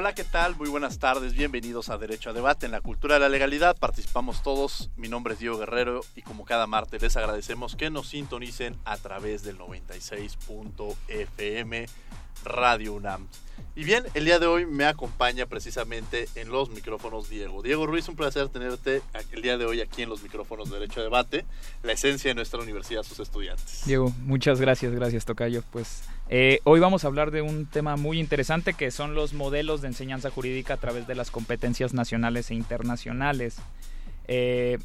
Hola, ¿qué tal? Muy buenas tardes, bienvenidos a Derecho a Debate en la Cultura de la Legalidad. Participamos todos, mi nombre es Diego Guerrero y como cada martes les agradecemos que nos sintonicen a través del 96.fm Radio UNAM. Y bien, el día de hoy me acompaña precisamente en los micrófonos Diego. Diego Ruiz, un placer tenerte el día de hoy aquí en los micrófonos de Derecho a Debate, la esencia de nuestra universidad, sus estudiantes. Diego, muchas gracias, gracias Tocayo. Pues eh, hoy vamos a hablar de un tema muy interesante que son los modelos de enseñanza jurídica a través de las competencias nacionales e internacionales. Eh,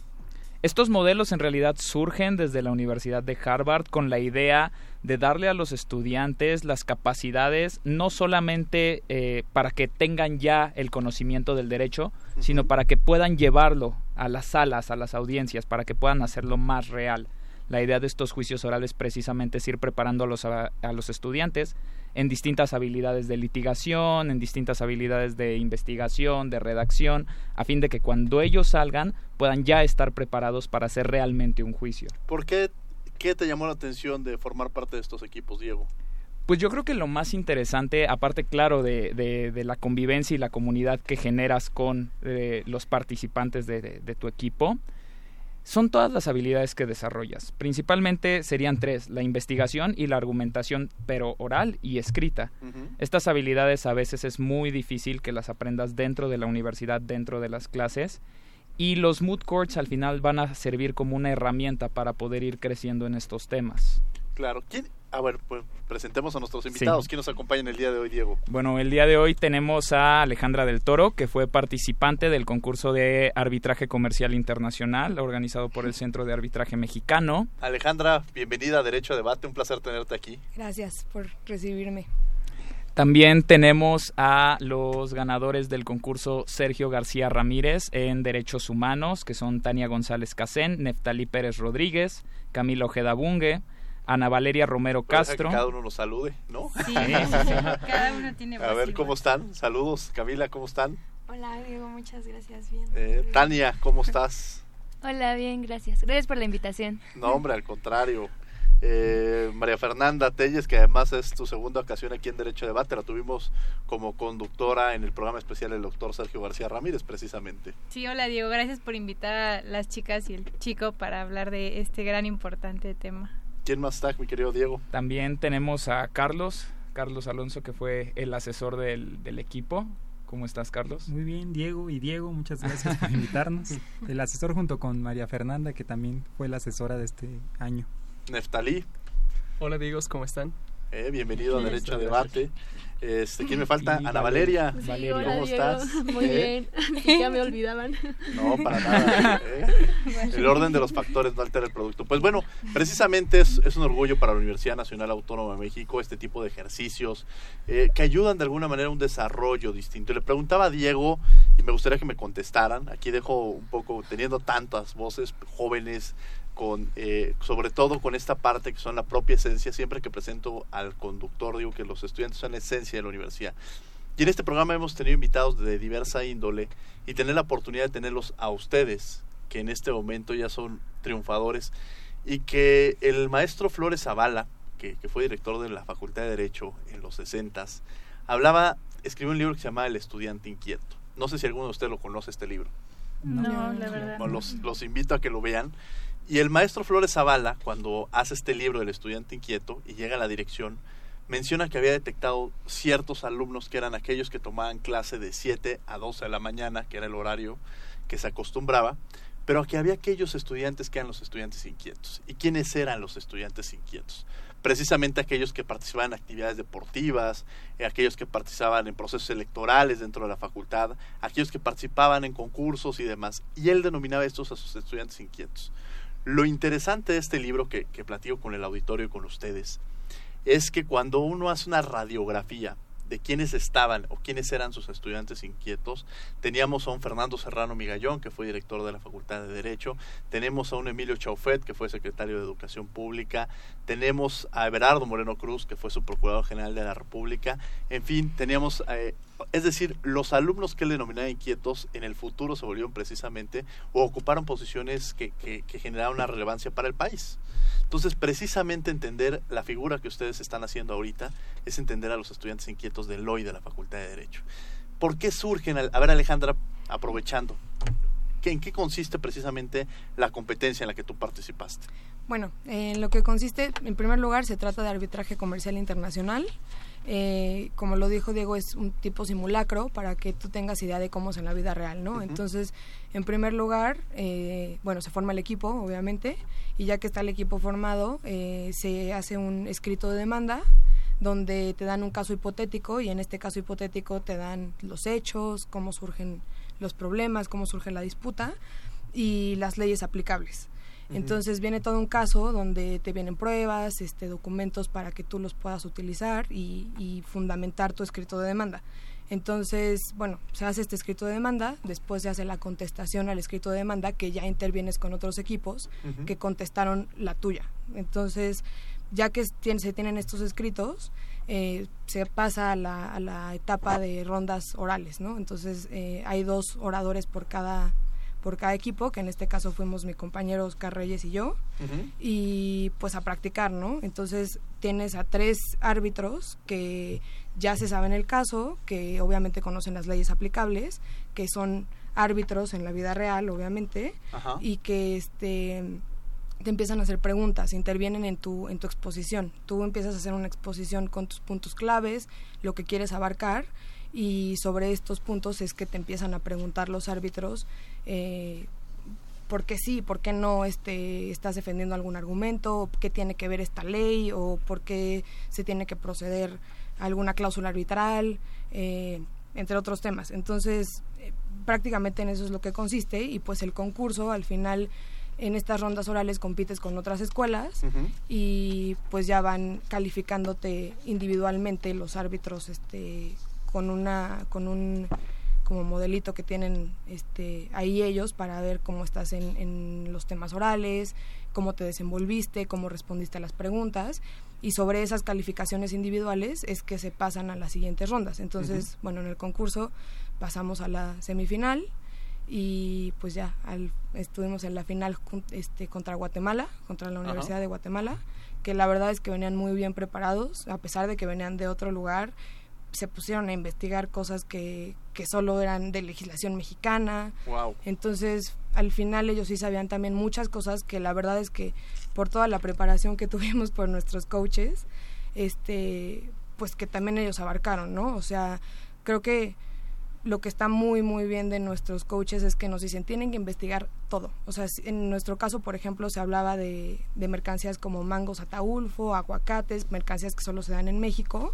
estos modelos en realidad surgen desde la Universidad de Harvard con la idea de darle a los estudiantes las capacidades no solamente eh, para que tengan ya el conocimiento del derecho, sino para que puedan llevarlo a las salas, a las audiencias, para que puedan hacerlo más real. La idea de estos juicios orales precisamente es ir preparando a los, a los estudiantes en distintas habilidades de litigación, en distintas habilidades de investigación, de redacción, a fin de que cuando ellos salgan puedan ya estar preparados para hacer realmente un juicio. ¿Por qué, qué te llamó la atención de formar parte de estos equipos, Diego? Pues yo creo que lo más interesante, aparte claro de, de, la convivencia y la comunidad que generas con eh, los participantes de, de tu equipo, son todas las habilidades que desarrollas. Principalmente serían tres, la investigación y la argumentación, pero oral y escrita. Estas habilidades a veces es muy difícil que las aprendas dentro de la universidad, dentro de las clases. Y los mood courts al final van a servir como una herramienta para poder ir creciendo en estos temas. Claro. ¿Quién, a ver, pues presentemos a nuestros invitados. ¿Quién nos acompaña en el día de hoy, Diego? Bueno, el día de hoy tenemos a Alejandra del Toro, que fue participante del concurso de arbitraje comercial internacional organizado por el Centro de Arbitraje Mexicano. Alejandra, bienvenida a Derecho a Debate. Un placer tenerte aquí. Gracias por recibirme. También tenemos a los ganadores del concurso Sergio García Ramírez en Derechos Humanos, que son Tania González Casén, Neftalí Pérez Rodríguez, Camilo Ojeda Bunge, Ana Valeria Romero Castro. cada uno nos salude, ¿no? Sí, cada uno tiene A ver, ¿cómo están? Saludos, Camila, ¿cómo están? Hola, Diego, muchas gracias, bien. Eh, Tania, ¿cómo estás? Hola, bien, gracias. Gracias por la invitación. No, hombre, al contrario. Eh, María Fernanda Telles, que además es tu segunda ocasión aquí en Derecho de Debate, la tuvimos como conductora en el programa especial del doctor Sergio García Ramírez, precisamente. Sí, hola Diego, gracias por invitar a las chicas y el chico para hablar de este gran importante tema. ¿Quién más está, mi querido Diego? También tenemos a Carlos, Carlos Alonso, que fue el asesor del, del equipo. ¿Cómo estás, Carlos? Muy bien, Diego y Diego, muchas gracias por invitarnos. El asesor junto con María Fernanda, que también fue la asesora de este año. Neftalí. Hola, amigos, ¿cómo están? Eh, bienvenido a Derecho a Debate. Este, ¿Quién me falta? Ana Valeria. ¿Cómo estás? Muy ¿Eh? bien. ya me olvidaban. No, para nada. ¿eh? El orden de los factores no altera el producto. Pues bueno, precisamente es, es, un orgullo para la Universidad Nacional Autónoma de México este tipo de ejercicios que ayudan de alguna manera a un desarrollo distinto. Le preguntaba a Diego y me gustaría que me contestaran. Aquí dejo un poco, teniendo tantas voces jóvenes, con eh, sobre todo con esta parte que son la propia esencia siempre que presento al conductor digo que los estudiantes son la esencia de la universidad y en este programa hemos tenido invitados de diversa índole y tener la oportunidad de tenerlos a ustedes que en este momento ya son triunfadores y que el maestro Flores Zavala que, que fue director de la Facultad de Derecho en los 60 hablaba escribió un libro que se llamaba El estudiante inquieto No sé si alguno de ustedes lo conoce este libro. No, la verdad. Bueno, los, los invito a que lo vean. Y el maestro Flores Zavala, cuando hace este libro del estudiante inquieto y llega a la dirección, menciona que había detectado ciertos alumnos que eran aquellos que tomaban clase de 7 a 12 de la mañana, que era el horario que se acostumbraba, pero que había aquellos estudiantes que eran los estudiantes inquietos. ¿Y quiénes eran los estudiantes inquietos? Precisamente aquellos que participaban en actividades deportivas, eh, aquellos que participaban en procesos electorales dentro de la facultad, aquellos que participaban en concursos y demás. Y él denominaba estos a sus estudiantes inquietos. Lo interesante de este libro que, que platico con el auditorio y con ustedes es que cuando uno hace una radiografía de quiénes estaban o quiénes eran sus estudiantes inquietos. Teníamos a un Fernando Serrano Migallón, que fue director de la Facultad de Derecho, tenemos a un Emilio Chaufet, que fue secretario de Educación Pública, tenemos a Everardo Moreno Cruz, que fue su Procurador General de la República, en fin, teníamos eh, es decir, los alumnos que él denominaba inquietos en el futuro se volvieron precisamente o ocuparon posiciones que, que, generaron una relevancia para el país. Entonces, precisamente entender la figura que ustedes están haciendo ahorita es entender a los estudiantes inquietos del hoy de la Facultad de Derecho. ¿Por qué surgen? A ver, Alejandra, aprovechando, ¿en qué consiste precisamente la competencia en la que tú participaste? Bueno, en lo que consiste, en primer lugar, se trata de arbitraje comercial internacional. Eh, como lo dijo Diego, es un tipo simulacro para que tú tengas idea de cómo es en la vida real, ¿no? Entonces, en primer lugar, eh, bueno, se forma el equipo, obviamente, y ya que está el equipo formado, eh, se hace un escrito de demanda donde te dan un caso hipotético y en este caso hipotético te dan los hechos, cómo surgen los problemas, cómo surge la disputa y las leyes aplicables. Entonces viene todo un caso donde te vienen pruebas, este, documentos para que tú los puedas utilizar y, y, fundamentar tu escrito de demanda. Entonces, bueno, se hace este escrito de demanda, después se hace la contestación al escrito de demanda, que ya intervienes con otros equipos que contestaron la tuya. Entonces, ya que se tienen estos escritos, eh, se pasa a la, a la, etapa de rondas orales, ¿no? Entonces, eh, hay dos oradores por cada por cada equipo, que en este caso fuimos mi compañero Oscar Reyes y yo, y pues a practicar, ¿no? Entonces tienes a tres árbitros que ya se saben el caso, que obviamente conocen las leyes aplicables, que son árbitros en la vida real, obviamente, y que este te empiezan a hacer preguntas, intervienen en tu en tu exposición. Tú empiezas a hacer una exposición con tus puntos claves, lo que quieres abarcar y sobre estos puntos es que te empiezan a preguntar los árbitros eh, por qué sí, por qué no este, estás defendiendo algún argumento, qué tiene que ver esta ley o por qué se tiene que proceder a alguna cláusula arbitral, eh, entre otros temas. Entonces, eh, prácticamente en eso es lo que consiste y pues el concurso al final en estas rondas orales compites con otras escuelas y pues ya van calificándote individualmente los árbitros este con una con un como modelito que tienen este ahí ellos para ver cómo estás en, en los temas orales, cómo te desenvolviste, cómo respondiste a las preguntas. Y sobre esas calificaciones individuales es que se pasan a las siguientes rondas. Entonces, bueno, en el concurso pasamos a la semifinal y pues ya al, estuvimos en la final este contra Guatemala, contra la Universidad de Guatemala, que la verdad es que venían muy bien preparados, a pesar de que venían de otro lugar se pusieron a investigar cosas que, que solo eran de legislación mexicana. Entonces, al final ellos sí sabían también muchas cosas que la verdad es que por toda la preparación que tuvimos por nuestros coaches, este, pues que también ellos abarcaron, ¿no? O sea, creo que lo que está muy, muy bien de nuestros coaches es que nos dicen, tienen que investigar todo. O sea, en nuestro caso, por ejemplo, se hablaba de, de mercancías como mangos ataulfo, aguacates, mercancías que solo se dan en México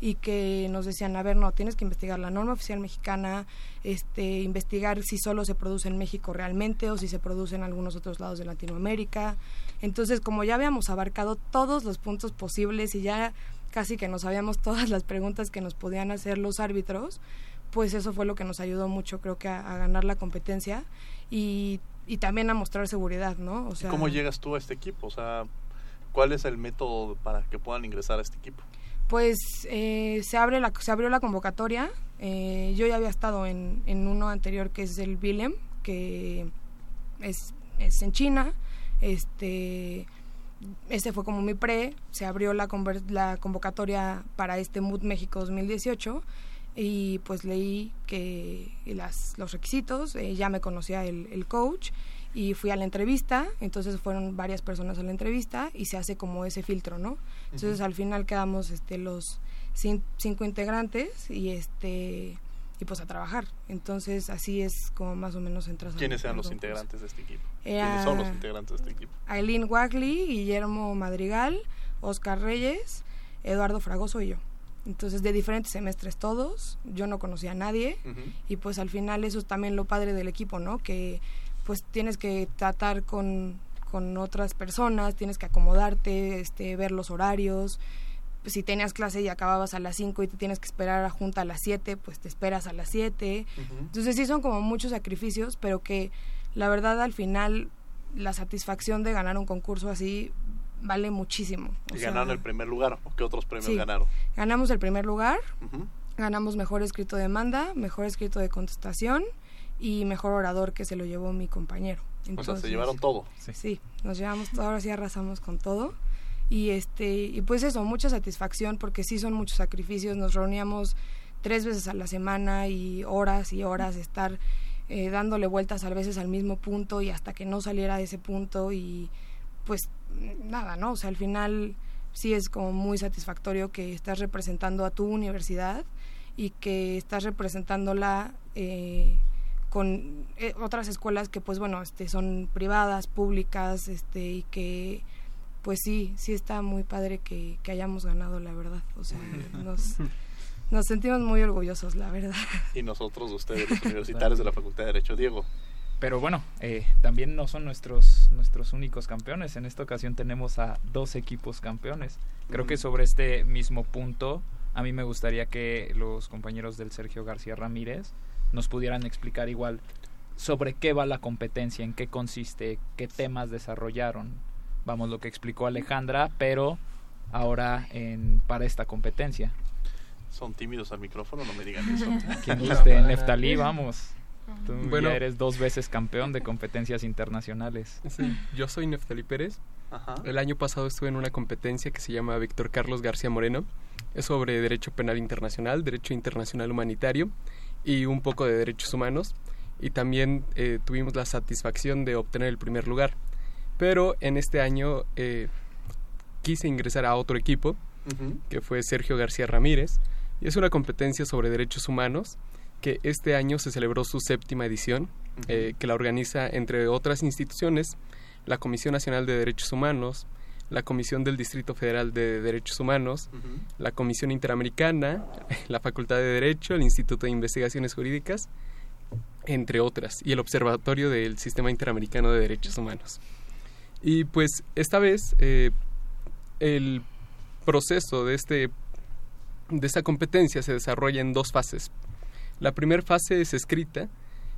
y que nos decían, a ver, no, tienes que investigar la norma oficial mexicana, este, investigar si solo se produce en México realmente o si se produce en algunos otros lados de Latinoamérica. Entonces, como ya habíamos abarcado todos los puntos posibles y ya casi que nos sabíamos todas las preguntas que nos podían hacer los árbitros, pues eso fue lo que nos ayudó mucho, creo que a, ganar la competencia y, y, también a mostrar seguridad, ¿no? O sea, ¿Cómo llegas tú a este equipo? O sea, ¿cuál es el método para que puedan ingresar a este equipo? Pues eh, se, abre la, se abrió la convocatoria. Eh, yo ya había estado en, en uno anterior que es el BILEM, que es, es en China. Este, este fue como mi pre. Se abrió la, la convocatoria para este Mood México 2018 y pues leí que las, los requisitos, eh, ya me conocía el, el coach y fui a la entrevista, entonces fueron varias personas a la entrevista y se hace como ese filtro, ¿no? Entonces al final quedamos este, los cin- cinco integrantes y este y pues a trabajar. Entonces así es como más o menos entras ¿Quiénes eran los integrantes de este equipo? Era- ¿Quiénes son los integrantes de este equipo? Aileen Wagley, Guillermo Madrigal, Oscar Reyes, Eduardo Fragoso y yo. Entonces, de diferentes semestres todos, yo no conocía a nadie y pues al final eso es también lo padre del equipo, ¿no? Que pues tienes que tratar con, con otras personas, tienes que acomodarte, este, ver los horarios. Pues, si tenías clase y acababas a las 5 y te tienes que esperar a junta a las 7, pues te esperas a las 7. Entonces sí son como muchos sacrificios, pero que la verdad al final la satisfacción de ganar un concurso así vale muchísimo. O ¿Y sea, ganaron el primer lugar? ¿O qué otros premios sí. ganaron? Ganamos el primer lugar, ganamos mejor escrito de demanda, mejor escrito de contestación y mejor orador que se lo llevó mi compañero. o sea, se Entonces, llevaron todo. Sí. nos llevamos todo, ahora sí arrasamos con todo. Y este y pues eso, mucha satisfacción porque sí son muchos sacrificios, nos reuníamos tres veces a la semana y horas y horas de estar eh, dándole vueltas a veces al mismo punto y hasta que no saliera de ese punto y pues nada, ¿no? O sea, al final sí es como muy satisfactorio que estás representando a tu universidad y que estás representándola eh, con eh, otras escuelas que pues bueno este son privadas públicas este y que pues sí sí está muy padre que, que hayamos ganado la verdad o sea nos nos sentimos muy orgullosos la verdad Y nosotros, ustedes, los universitarios de la Facultad de Derecho. Diego, Pero bueno, eh, también no son nuestros, nuestros únicos campeones. En esta ocasión tenemos a dos equipos campeones. Creo que sobre este mismo punto, a mí me gustaría que los compañeros del Sergio García Ramírez nos pudieran explicar igual sobre qué va la competencia, en qué consiste, qué temas desarrollaron. Vamos, lo que explicó Alejandra, pero ahora en, para esta competencia. son tímidos al micrófono, no me digan eso. Quien guste, Neftalí, vamos. Tú Bueno. ya eres dos veces campeón de competencias internacionales. Sí, yo soy Neftali Pérez. Ajá. El año pasado estuve en una competencia que se llama Víctor Carlos García Moreno. Es sobre Derecho Penal Internacional, Derecho Internacional Humanitario y un poco de Derechos Humanos. Y también eh, tuvimos la satisfacción de obtener el primer lugar. Pero en este año eh, quise ingresar a otro equipo, que fue Sergio García Ramírez. Y es una competencia sobre derechos humanos que este año se celebró su séptima edición, eh, que la organiza, entre otras instituciones, la Comisión Nacional de Derechos Humanos, la Comisión del Distrito Federal de Derechos Humanos, la Comisión Interamericana, la Facultad de Derecho, el Instituto de Investigaciones Jurídicas, entre otras, y el Observatorio del Sistema Interamericano de Derechos Humanos. Y pues esta vez eh, el proceso de, este, de esta competencia se desarrolla en dos fases. La primera fase es escrita,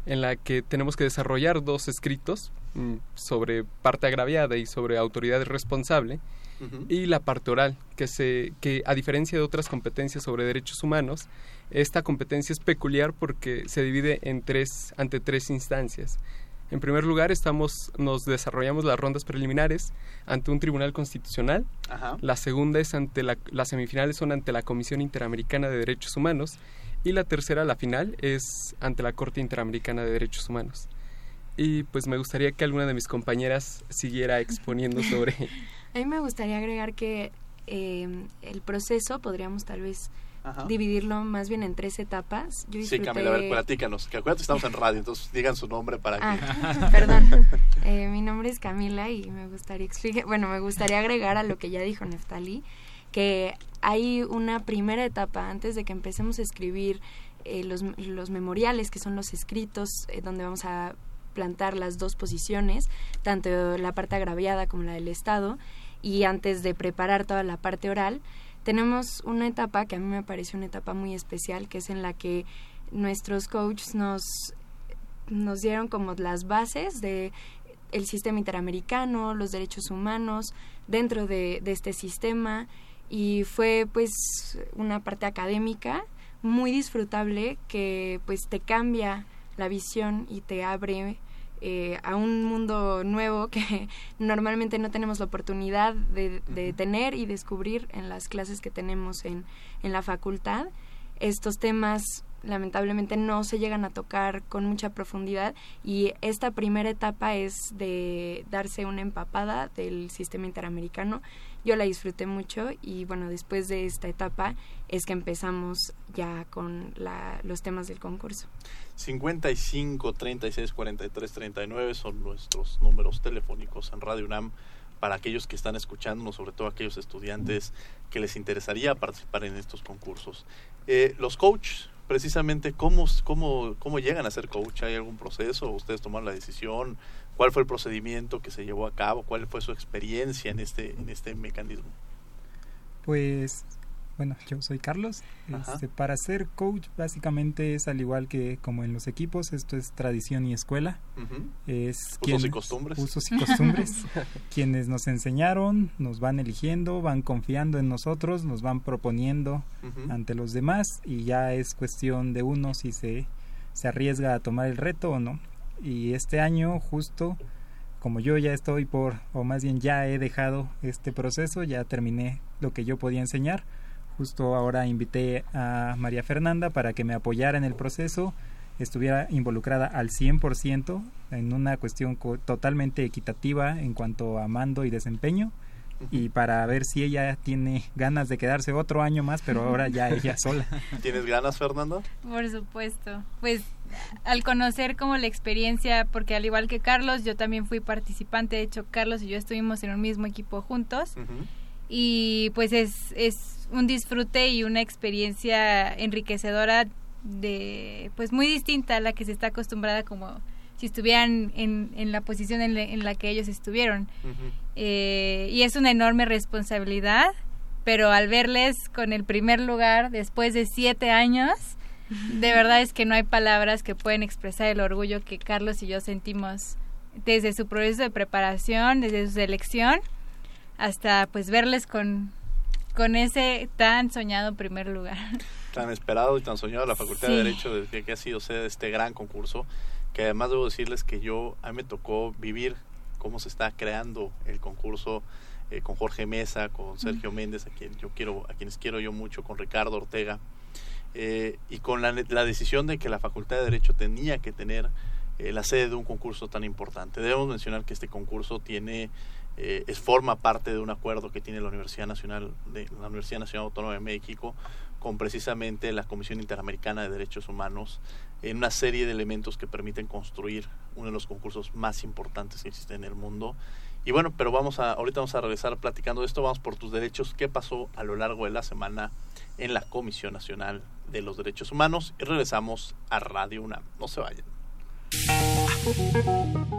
en la que tenemos que desarrollar dos escritos mm, sobre parte agraviada y sobre autoridad responsable, y la parte oral, que, se, que a diferencia de otras competencias sobre derechos humanos, esta competencia es peculiar porque se divide en tres, ante tres instancias. En primer lugar, estamos, nos desarrollamos las rondas preliminares ante un tribunal constitucional. Ajá. La segunda es ante la, las semifinales son ante la Comisión Interamericana de Derechos Humanos y la tercera, la final, es ante la Corte Interamericana de Derechos Humanos. Y pues me gustaría que alguna de mis compañeras siguiera exponiendo sobre A mí me gustaría agregar que eh, el proceso podríamos tal vez Ajá. dividirlo más bien en tres etapas. Yo Sí, disfruté... Camila, a ver, platícanos. Que acuérdate, estamos en radio, entonces digan su nombre para que... Ah, perdón. Eh, mi nombre es Camila y me gustaría explicar, bueno, me gustaría agregar a lo que ya dijo Neftali, que hay una primera etapa antes de que empecemos a escribir eh, los, los memoriales, que son los escritos eh, donde vamos a plantar las dos posiciones, tanto la parte agraviada como la del Estado, y antes de preparar toda la parte oral, tenemos una etapa que a mí me parece una etapa muy especial, que es en la que nuestros coaches nos nos dieron como las bases de el sistema interamericano, los derechos humanos dentro de, de este sistema y fue pues una parte académica muy disfrutable que pues te cambia la visión y te abre eh, a un mundo nuevo que normalmente no tenemos la oportunidad de, de tener y descubrir en las clases que tenemos en, en la facultad. estos temas lamentablemente no se llegan a tocar con mucha profundidad y esta primera etapa es de darse una empapada del sistema interamericano. Yo la disfruté mucho y bueno, después de esta etapa es que empezamos ya con la, los temas del concurso. 55 36 43 39 son nuestros números telefónicos en Radio UNAM para aquellos que están escuchándonos, sobre todo aquellos estudiantes que les interesaría participar en estos concursos. Eh, los coaches, precisamente, ¿cómo, cómo, ¿cómo llegan a ser coach? ¿Hay algún proceso? ¿Ustedes tomaron la decisión? ¿Cuál fue el procedimiento que se llevó a cabo? ¿Cuál fue su experiencia en este, en este mecanismo? Pues bueno, yo soy Carlos. Este, para ser coach básicamente es al igual que como en los equipos, esto es tradición y escuela. Es usos y costumbres. Usos y costumbres. quienes nos enseñaron, nos van eligiendo, van confiando en nosotros, nos van proponiendo ante los demás y ya es cuestión de uno si se, se arriesga a tomar el reto o no. Y este año justo como yo ya estoy por, o más bien ya he dejado este proceso, ya terminé lo que yo podía enseñar, Justo ahora invité a María Fernanda para que me apoyara en el proceso, estuviera involucrada al 100% en una cuestión totalmente equitativa en cuanto a mando y desempeño y para ver si ella tiene ganas de quedarse otro año más, pero ahora ya ella sola. ¿Tienes ganas, Fernando? Por supuesto. Pues al conocer como la experiencia, porque al igual que Carlos, yo también fui participante, de hecho Carlos y yo estuvimos en un mismo equipo juntos y pues es, es un disfrute y una experiencia enriquecedora de pues muy distinta a la que se está acostumbrada como si estuvieran en, en la posición en, la que ellos estuvieron. Eh, y es una enorme responsabilidad pero al verles con el primer lugar después de siete años de verdad es que no hay palabras que pueden expresar el orgullo que Carlos y yo sentimos desde su proceso de preparación desde su selección hasta pues verles con, con ese tan soñado primer lugar. Tan esperado y tan soñado la Facultad de Derecho desde que ha sido sede de este gran concurso, que además debo decirles que yo, a mí me tocó vivir cómo se está creando el concurso eh, con Jorge Mesa, con Sergio Méndez, a quien yo quiero, a quienes quiero yo mucho, con Ricardo Ortega, eh, y con la, la, decisión de que la Facultad de Derecho tenía que tener eh, la sede de un concurso tan importante. Debemos mencionar que este concurso tiene eh, es forma parte de un acuerdo que tiene la Universidad Nacional de la Universidad Nacional Autónoma de México con precisamente la Comisión Interamericana de Derechos Humanos en una serie de elementos que permiten construir uno de los concursos más importantes que existen en el mundo. Y bueno, pero vamos a ahorita vamos a regresar platicando de esto, vamos por tus derechos, qué pasó a lo largo de la semana en la Comisión Nacional de los Derechos Humanos y regresamos a Radio UNAM. No se vayan.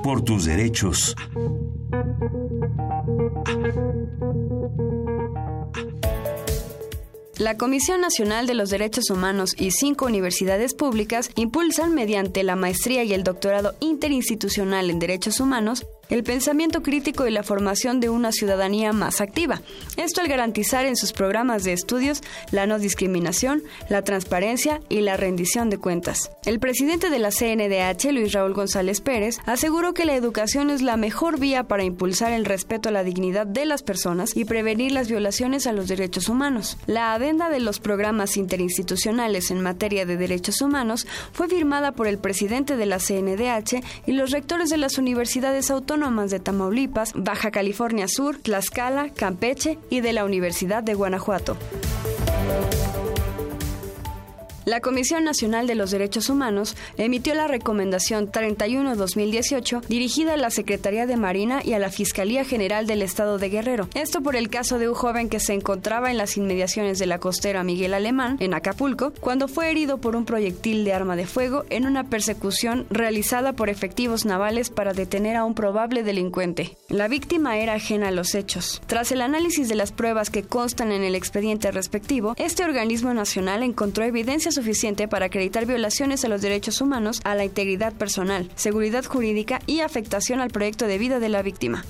Por tus derechos. La Comisión Nacional de los Derechos Humanos y cinco universidades públicas impulsan mediante la maestría y el doctorado interinstitucional en Derechos Humanos el pensamiento crítico y la formación de una ciudadanía más activa. Esto al garantizar en sus programas de estudios la no discriminación, la transparencia y la rendición de cuentas. El presidente de la CNDH, Luis Raúl González Pérez, aseguró que la educación es la mejor vía para impulsar el respeto a la dignidad de las personas y prevenir las violaciones a los derechos humanos. La adenda de los programas interinstitucionales en materia de derechos humanos fue firmada por el presidente de la CNDH y los rectores de las universidades autónomas de Tamaulipas, Baja California Sur, Tlaxcala, Campeche y de la Universidad de Guanajuato. La Comisión Nacional de los Derechos Humanos emitió la Recomendación 31-2018 dirigida a la Secretaría de Marina y a la Fiscalía General del Estado de Guerrero. Esto por el caso de un joven que se encontraba en las inmediaciones de la costera Miguel Alemán, en Acapulco, cuando fue herido por un proyectil de arma de fuego en una persecución realizada por efectivos navales para detener a un probable delincuente. La víctima era ajena a los hechos. Tras el análisis de las pruebas que constan en el expediente respectivo, este organismo nacional encontró evidencias suficiente para acreditar violaciones a los derechos humanos, a la integridad personal, seguridad jurídica y afectación al proyecto de vida de la víctima.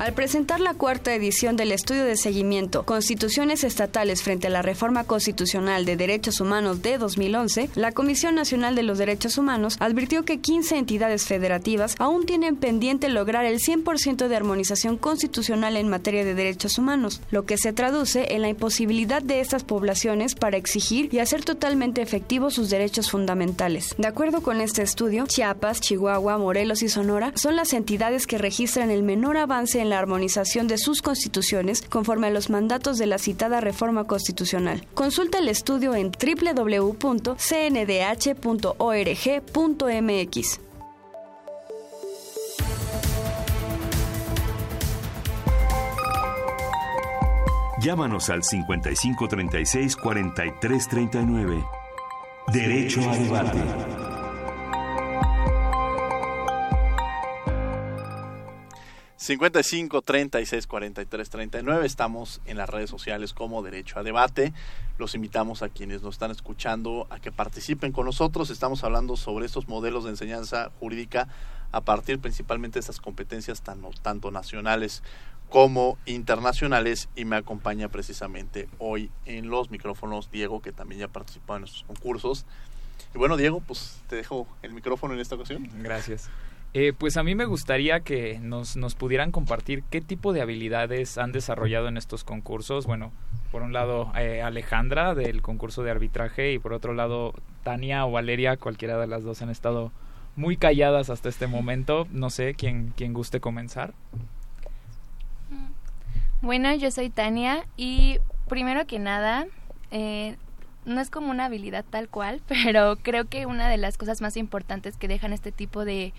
Al presentar la cuarta edición del estudio de seguimiento Constituciones estatales frente a la reforma constitucional de derechos humanos de 2011, la Comisión Nacional de los Derechos Humanos advirtió que 15 entidades federativas aún tienen pendiente lograr el 100% de armonización constitucional en materia de derechos humanos, lo que se traduce en la imposibilidad de estas poblaciones para exigir y hacer totalmente efectivos sus derechos fundamentales. De acuerdo con este estudio, Chiapas, Chihuahua, Morelos y Sonora son las entidades que registran el menor avance en la armonización de sus constituciones conforme a los mandatos de la citada reforma constitucional. Consulta el estudio en www.cndh.org.mx. Llámanos al 5536 4339. Derecho a debate. 55 36 43 39. Estamos en las redes sociales como Derecho a Debate. Los invitamos a quienes nos están escuchando a que participen con nosotros. Estamos hablando sobre estos modelos de enseñanza jurídica a partir principalmente de estas competencias tanto nacionales como internacionales y me acompaña precisamente hoy en los micrófonos Diego que también ya participado en estos concursos. Y bueno Diego, pues te dejo el micrófono en esta ocasión. Gracias. Eh, pues a mí me gustaría que nos, nos pudieran compartir qué tipo de habilidades han desarrollado en estos concursos. Bueno, por un lado eh, Alejandra del concurso de arbitraje y por otro lado Tania o Valeria, cualquiera de las dos han estado muy calladas hasta este momento. No sé quién, quién guste comenzar. Bueno, yo soy Tania y primero que nada, eh, no es como una habilidad tal cual, pero creo que una de las cosas más importantes que dejan este tipo de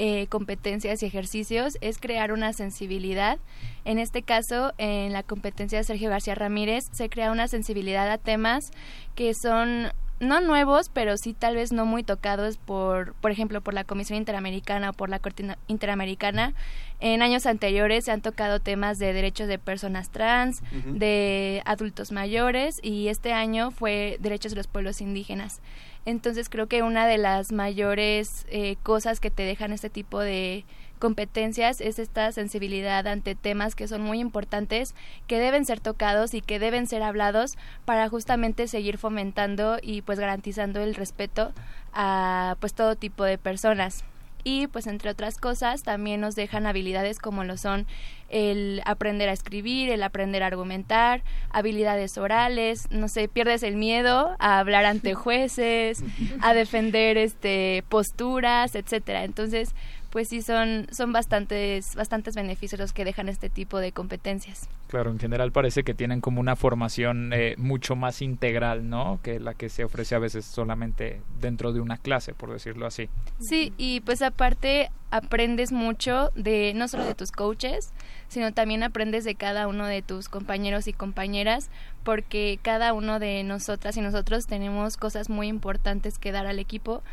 eh, competencias y ejercicios es crear una sensibilidad. En este caso, en la competencia de Sergio García Ramírez, se crea una sensibilidad a temas que son no nuevos, pero sí tal vez no muy tocados por, por ejemplo, por la Comisión Interamericana o por la Corte Interamericana. En años anteriores se han tocado temas de derechos de personas trans, de adultos mayores y este año fue derechos de los pueblos indígenas. Entonces creo que una de las mayores eh, cosas que te dejan este tipo de competencias es esta sensibilidad ante temas que son muy importantes, que deben ser tocados y que deben ser hablados para justamente seguir fomentando y pues garantizando el respeto a pues todo tipo de personas y pues entre otras cosas también nos dejan habilidades como lo son el aprender a escribir, el aprender a argumentar, habilidades orales, no sé, pierdes el miedo a hablar ante jueces, a defender este posturas, etcétera. Entonces, pues sí son, son bastantes, bastantes beneficios los que dejan este tipo de competencias. Claro, en general parece que tienen como una formación eh, mucho más integral, ¿no? Que la que se ofrece a veces solamente dentro de una clase, por decirlo así. Sí, y pues aparte aprendes mucho de no solo de tus coaches, sino también aprendes de cada uno de tus compañeros y compañeras, porque cada uno de nosotras y nosotros tenemos cosas muy importantes que dar al equipo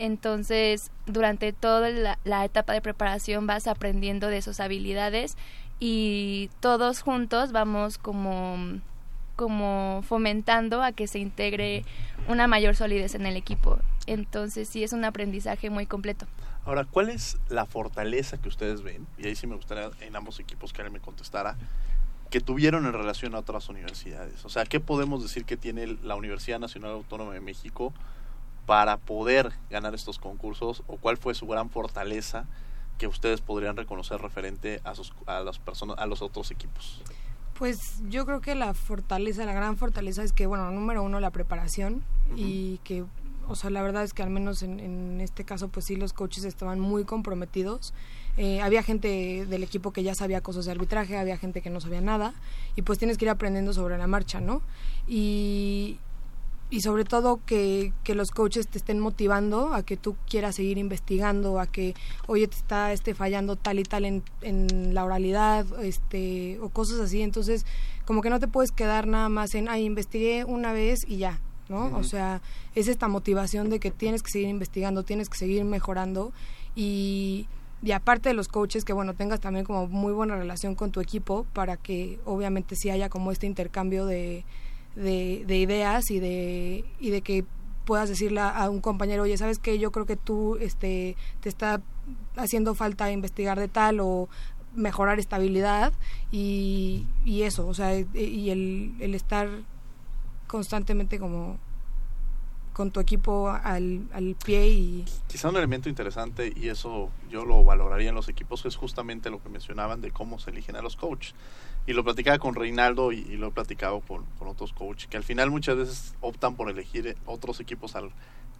entonces, durante toda la, etapa de preparación vas aprendiendo de sus habilidades y todos juntos vamos como, como fomentando a que se integre una mayor solidez en el equipo. Entonces, sí es un aprendizaje muy completo. Ahora, ¿cuál es la fortaleza que ustedes ven? Y ahí sí me gustaría en ambos equipos que alguien me contestara que tuvieron en relación a otras universidades. O sea, ¿qué podemos decir que tiene la Universidad Nacional Autónoma de México para poder ganar estos concursos o cuál fue su gran fortaleza que ustedes podrían reconocer referente a, sus, a las personas, a los otros equipos? Pues yo creo que la fortaleza, la gran fortaleza es que, bueno, número uno, la preparación y que, o sea, la verdad es que al menos en, este caso, pues sí, los coaches estaban muy comprometidos. Eh, había gente del equipo que ya sabía cosas de arbitraje, había gente que no sabía nada y pues tienes que ir aprendiendo sobre la marcha, ¿no? Y, y sobre todo que, que, los coaches te estén motivando a que tú quieras seguir investigando, a que, oye, te está este, fallando tal y tal en, en la oralidad, este, o cosas así. Entonces, como que no te puedes quedar nada más en, ay, investigué una vez y ya, ¿no? O sea, es esta motivación de que tienes que seguir investigando, tienes que seguir mejorando y, y aparte de los coaches, que bueno, tengas también como muy buena relación con tu equipo para que obviamente sí haya como este intercambio de de, de ideas y de, y de que puedas decirle a un compañero, oye, ¿sabes qué? Yo creo que tú este, te está haciendo falta investigar de tal o mejorar estabilidad y, y eso, o sea, y el, el estar constantemente como con tu equipo al, al pie y... Quizá un elemento interesante, y eso yo lo valoraría en los equipos, es justamente lo que mencionaban de cómo se eligen a los coaches. Y lo platicaba con Reinaldo y, lo he platicado con, con otros coaches, que al final muchas veces optan por elegir otros equipos al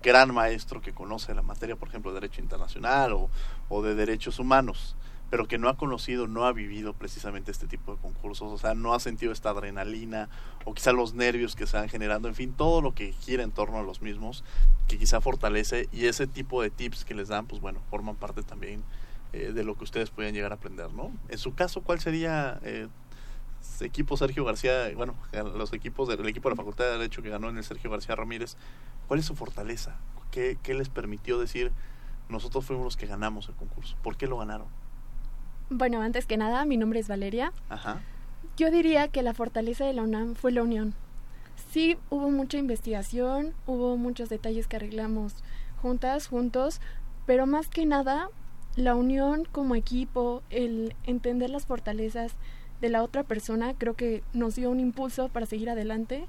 gran maestro que conoce la materia, por ejemplo, de Derecho Internacional o, o de Derechos Humanos pero que no ha conocido, no ha vivido precisamente este tipo de concursos, o sea, no ha sentido esta adrenalina o quizá los nervios que se van generando, en fin, todo lo que gira en torno a los mismos, que quizá fortalece y ese tipo de tips que les dan, pues bueno, forman parte también eh, de lo que ustedes pueden llegar a aprender, ¿no? En su caso, ¿cuál sería eh, equipo Sergio García, bueno, los equipos del equipo de la Facultad de Derecho que ganó en el Sergio García Ramírez, ¿cuál es su fortaleza? ¿Qué, qué les permitió decir, nosotros fuimos los que ganamos el concurso? ¿Por qué lo ganaron? Bueno, antes que nada, mi nombre es Valeria. Ajá. Yo diría que la fortaleza de la UNAM fue la unión. Sí, hubo mucha investigación, hubo muchos detalles que arreglamos juntas, juntos, pero más que nada, la unión como equipo, el entender las fortalezas de la otra persona, creo que nos dio un impulso para seguir adelante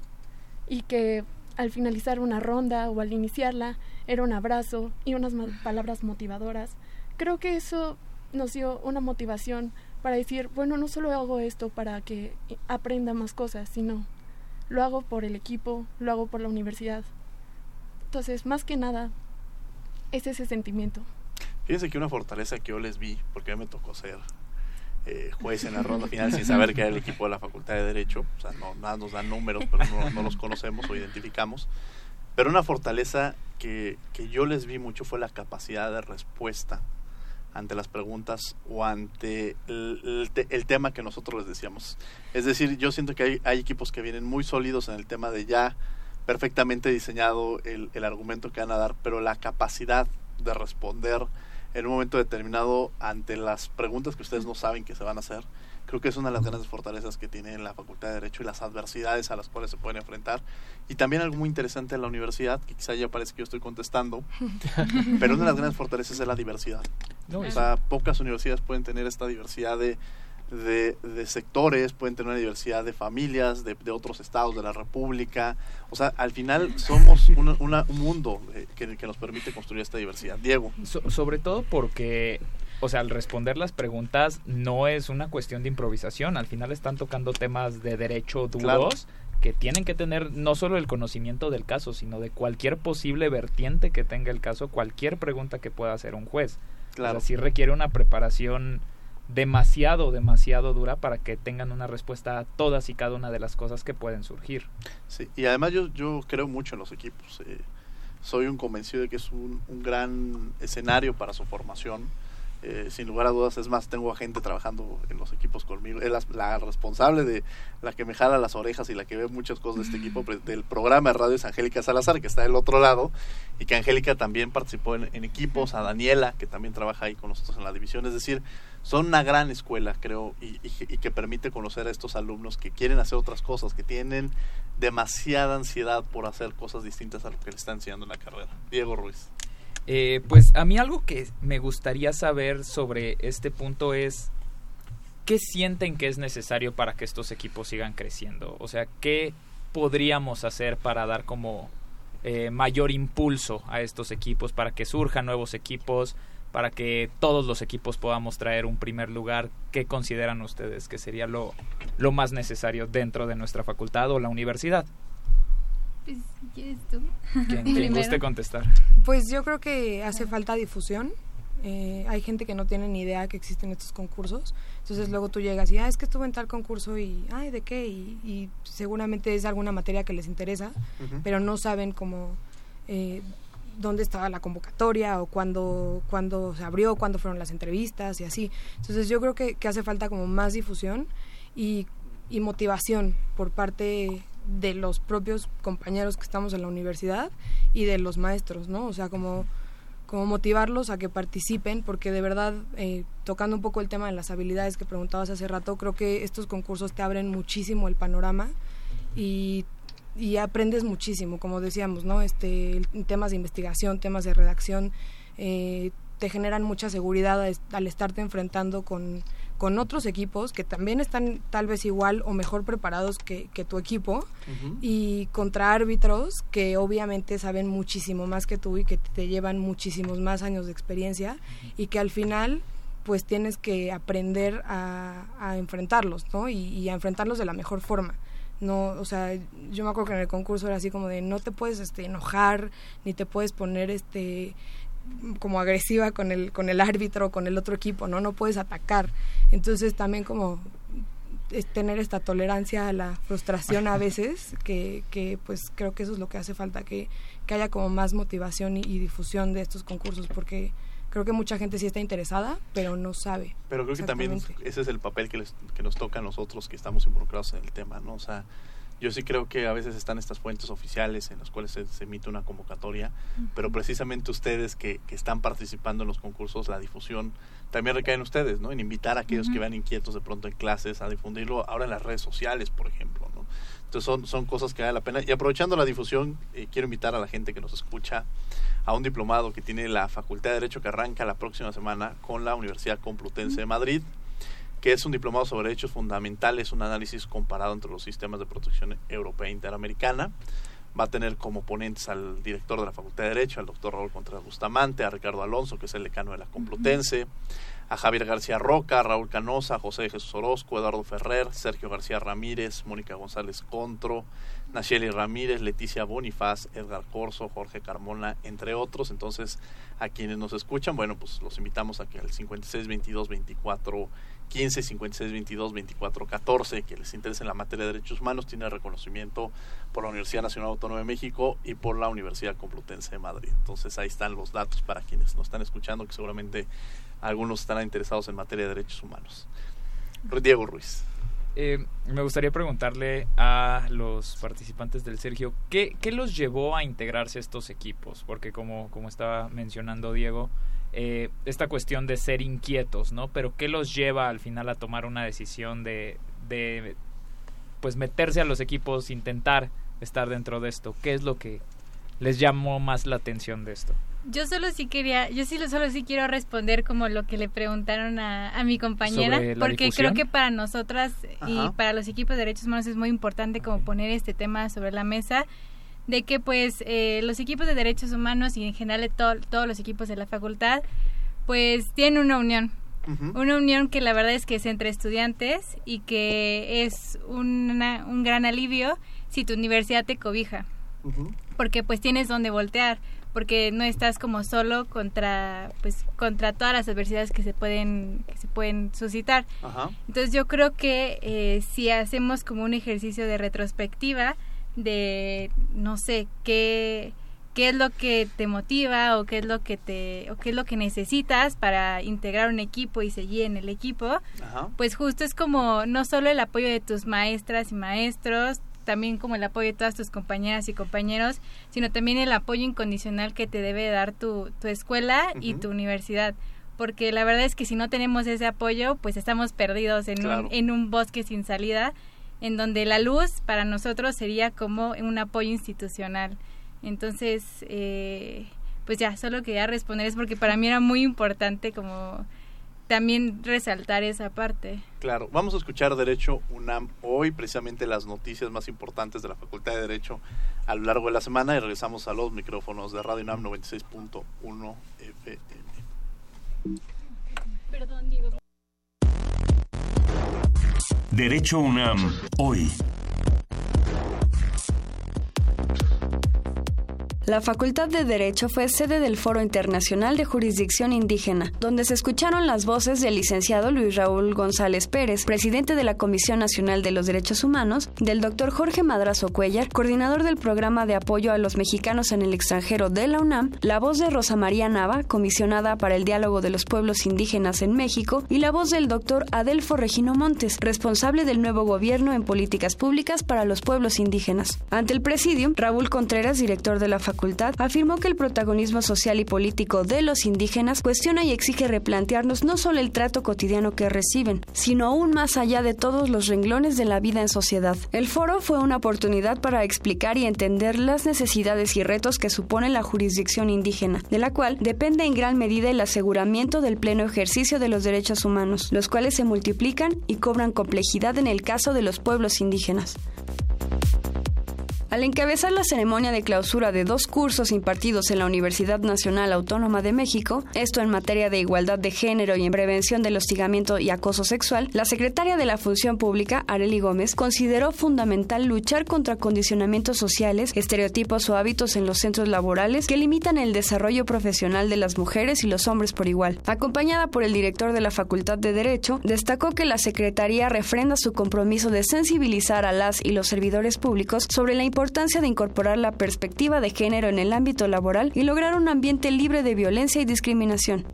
y que al finalizar una ronda o al iniciarla era un abrazo y unas palabras motivadoras. Creo que eso nos dio una motivación para decir, bueno, no solo hago esto para que aprenda más cosas, sino lo hago por el equipo, lo hago por la universidad. Entonces, más que nada, es ese sentimiento. Fíjense que una fortaleza que yo les vi, porque a me tocó ser eh, juez en la ronda final sin saber que era el equipo de la Facultad de Derecho, o sea, no, nada nos dan números, pero no, no los conocemos o identificamos. Pero una fortaleza que, que yo les vi mucho fue la capacidad de respuesta ante las preguntas o ante el, tema que nosotros les decíamos. Es decir, yo siento que hay, hay, equipos que vienen muy sólidos en el tema de ya perfectamente diseñado el, el argumento que van a dar, pero la capacidad de responder en un momento determinado ante las preguntas que ustedes no saben que se van a hacer, creo que es una de las grandes fortalezas que tiene la Facultad de Derecho y las adversidades a las cuales se pueden enfrentar. Y también algo muy interesante en la universidad, que quizá ya parece que yo estoy contestando, pero una de las grandes fortalezas es la diversidad. o sea, pocas universidades pueden tener esta diversidad de, de, sectores, pueden tener una diversidad de familias, de, otros estados de la República. O sea, al final somos un mundo eh, que, que, nos permite construir esta diversidad. Diego. sobre todo porque o sea, al responder las preguntas no es una cuestión de improvisación, al final están tocando temas de derecho duros que tienen que tener no solo el conocimiento del caso, sino de cualquier posible vertiente que tenga el caso, cualquier pregunta que pueda hacer un juez. Claro. O sea, sí requiere una preparación demasiado, demasiado dura para que tengan una respuesta a todas y cada una de las cosas que pueden surgir. Sí, y además yo, yo creo mucho en los equipos. Eh, soy un convencido de que es un, un gran escenario para su formación eh, sin lugar a dudas, es más, tengo a gente trabajando en los equipos conmigo. Es la, responsable de la que me jala las orejas y la que ve muchas cosas de este equipo del programa de radio es Angélica Salazar, que está del otro lado, y que Angélica también participó en, equipos, a Daniela, que también trabaja ahí con nosotros en la división. Es decir, son una gran escuela, creo, y, y que permite conocer a estos alumnos que quieren hacer otras cosas, que tienen demasiada ansiedad por hacer cosas distintas a lo que le está enseñando en la carrera. Diego Ruiz. Eh, pues a mí algo que me gustaría saber sobre este punto es qué sienten que es necesario para que estos equipos sigan creciendo. O sea, qué podríamos hacer para dar como eh, mayor impulso a estos equipos, para que surjan nuevos equipos, para que todos los equipos podamos traer un primer lugar. ¿Qué consideran ustedes que sería lo, lo más necesario dentro de nuestra facultad o la universidad? Pues, ¿quieres tú? Quien guste contestar. Pues yo creo que hace falta difusión. Eh, hay gente que no tiene ni idea que existen estos concursos. Entonces luego tú llegas y, ah, es que estuve en tal concurso y, ay, ¿de qué? Y, seguramente es alguna materia que les interesa, pero no saben cómo, eh, dónde estaba la convocatoria o cuándo, cuándo se abrió, cuándo fueron las entrevistas y así. Entonces yo creo que, que hace falta como más difusión y, y motivación por parte de los propios compañeros que estamos en la universidad y de los maestros, ¿no? O sea, como, como motivarlos a que participen, porque de verdad, eh, tocando un poco el tema de las habilidades que preguntabas hace rato, creo que estos concursos te abren muchísimo el panorama y, y aprendes muchísimo, como decíamos, ¿no? Este, temas de investigación, temas de redacción, eh, te generan mucha seguridad al estarte enfrentando con con otros equipos que también están tal vez igual o mejor preparados que, tu equipo y contra árbitros que obviamente saben muchísimo más que tú y que te llevan muchísimos más años de experiencia y que al final pues tienes que aprender a, enfrentarlos, ¿no? Y, a enfrentarlos de la mejor forma. No, o sea, yo me acuerdo que en el concurso era así como de no te puedes este enojar ni te puedes poner este como agresiva con el con el árbitro con el otro equipo, ¿no? No puedes atacar. Entonces también como es tener esta tolerancia a la frustración a veces, que, que pues creo que eso es lo que hace falta, que, que haya como más motivación y, y difusión de estos concursos, porque creo que mucha gente sí está interesada, pero no sabe. Pero creo que también ese es el papel que, les, que nos toca a nosotros que estamos involucrados en el tema, ¿no? O sea, yo sí creo que a veces están estas fuentes oficiales en las cuales se, emite una convocatoria, pero precisamente ustedes que, que, están participando en los concursos, la difusión también recae en ustedes, ¿no? En invitar a aquellos que van inquietos de pronto en clases a difundirlo ahora en las redes sociales, por ejemplo, ¿no? Entonces son, son cosas que vale la pena. Y aprovechando la difusión, eh, quiero invitar a la gente que nos escucha a un diplomado que tiene la Facultad de Derecho que arranca la próxima semana con la Universidad Complutense de Madrid, que es un diplomado sobre derechos fundamentales, un análisis comparado entre los sistemas de protección europea e interamericana. Va a tener como ponentes al director de la Facultad de Derecho, al doctor Raúl Contreras Bustamante, a Ricardo Alonso, que es el decano de la Complutense, a Javier García Roca, Raúl Canosa, José Jesús Orozco, Eduardo Ferrer, Sergio García Ramírez, Mónica González Contro, Nacheli Ramírez, Leticia Bonifaz, Edgar Corso, Jorge Carmona, entre otros. Entonces, a quienes nos escuchan, bueno, pues los invitamos a que al 56 22 24 15, 56 22 24 14, que les interese en la materia de derechos humanos, tiene reconocimiento por la Universidad Nacional Autónoma de México y por la Universidad Complutense de Madrid. Entonces, ahí están los datos para quienes nos están escuchando, que seguramente algunos estarán interesados en materia de derechos humanos. Diego Ruiz. Eh, me gustaría preguntarle a los participantes del Sergio, ¿qué, ¿qué, los llevó a integrarse estos equipos? Porque como, como estaba mencionando Diego, eh, esta cuestión de ser inquietos, ¿no? Pero ¿qué los lleva al final a tomar una decisión de, de pues meterse a los equipos, intentar estar dentro de esto? ¿Qué es lo que les llamó más la atención de esto? Yo solo sí quería, yo sí solo sí quiero responder como lo que le preguntaron a, a mi compañera, porque creo que para nosotras y para los equipos de derechos humanos es muy importante como poner este tema sobre la mesa de que pues eh, los equipos de derechos humanos y en general todos los equipos de la facultad pues tienen una unión, una unión que la verdad es que es entre estudiantes y que es una, un gran alivio si tu universidad te cobija, porque pues tienes donde voltear porque no estás como solo contra pues contra todas las adversidades que se pueden que se pueden suscitar. Entonces yo creo que eh, si hacemos como un ejercicio de retrospectiva de no sé qué qué es lo que te motiva o qué es lo que te o qué es lo que necesitas para integrar un equipo y seguir en el equipo pues justo es como no solo el apoyo de tus maestras y maestros también como el apoyo de todas tus compañeras y compañeros, sino también el apoyo incondicional que te debe dar tu, tu escuela y tu universidad. Porque la verdad es que si no tenemos ese apoyo, pues estamos perdidos en, un, en un bosque sin salida, en donde la luz para nosotros sería como un apoyo institucional. Entonces, eh, pues ya, solo quería responder es porque para mí era muy importante como también resaltar esa parte. Claro, vamos a escuchar Derecho UNAM hoy, precisamente las noticias más importantes de la Facultad de Derecho a lo largo de la semana y regresamos a los micrófonos de Radio UNAM 96.1 FM. Perdón, Diego. Derecho UNAM hoy. La Facultad de Derecho fue sede del Foro Internacional de Jurisdicción Indígena, donde se escucharon las voces del licenciado Luis Raúl González Pérez, presidente de la Comisión Nacional de los Derechos Humanos, del doctor Jorge Madrazo Cuellar, coordinador del programa de apoyo a los mexicanos en el extranjero de la UNAM, la voz de Rosa María Nava, comisionada para el diálogo de los pueblos indígenas en México, y la voz del doctor Adelfo Regino Montes, responsable del nuevo gobierno en políticas públicas para los pueblos indígenas. Ante el presidium, Raúl Contreras, director de la Facultad afirmó que el protagonismo social y político de los indígenas cuestiona y exige replantearnos no solo el trato cotidiano que reciben, sino aún más allá de todos los renglones de la vida en sociedad. El foro fue una oportunidad para explicar y entender las necesidades y retos que supone la jurisdicción indígena, de la cual depende en gran medida el aseguramiento del pleno ejercicio de los derechos humanos, los cuales se multiplican y cobran complejidad en el caso de los pueblos indígenas. Al encabezar la ceremonia de clausura de dos cursos impartidos en la Universidad Nacional Autónoma de México, esto en materia de igualdad de género y en prevención del hostigamiento y acoso sexual, la secretaria de la Función Pública, Areli Gómez, consideró fundamental luchar contra condicionamientos sociales, estereotipos o hábitos en los centros laborales que limitan el desarrollo profesional de las mujeres y los hombres por igual. Acompañada por el director de la Facultad de Derecho, destacó que la Secretaría refrenda su compromiso de sensibilizar a las y los servidores públicos sobre la importancia importancia de incorporar la perspectiva de género en el ámbito laboral y lograr un ambiente libre de violencia y discriminación.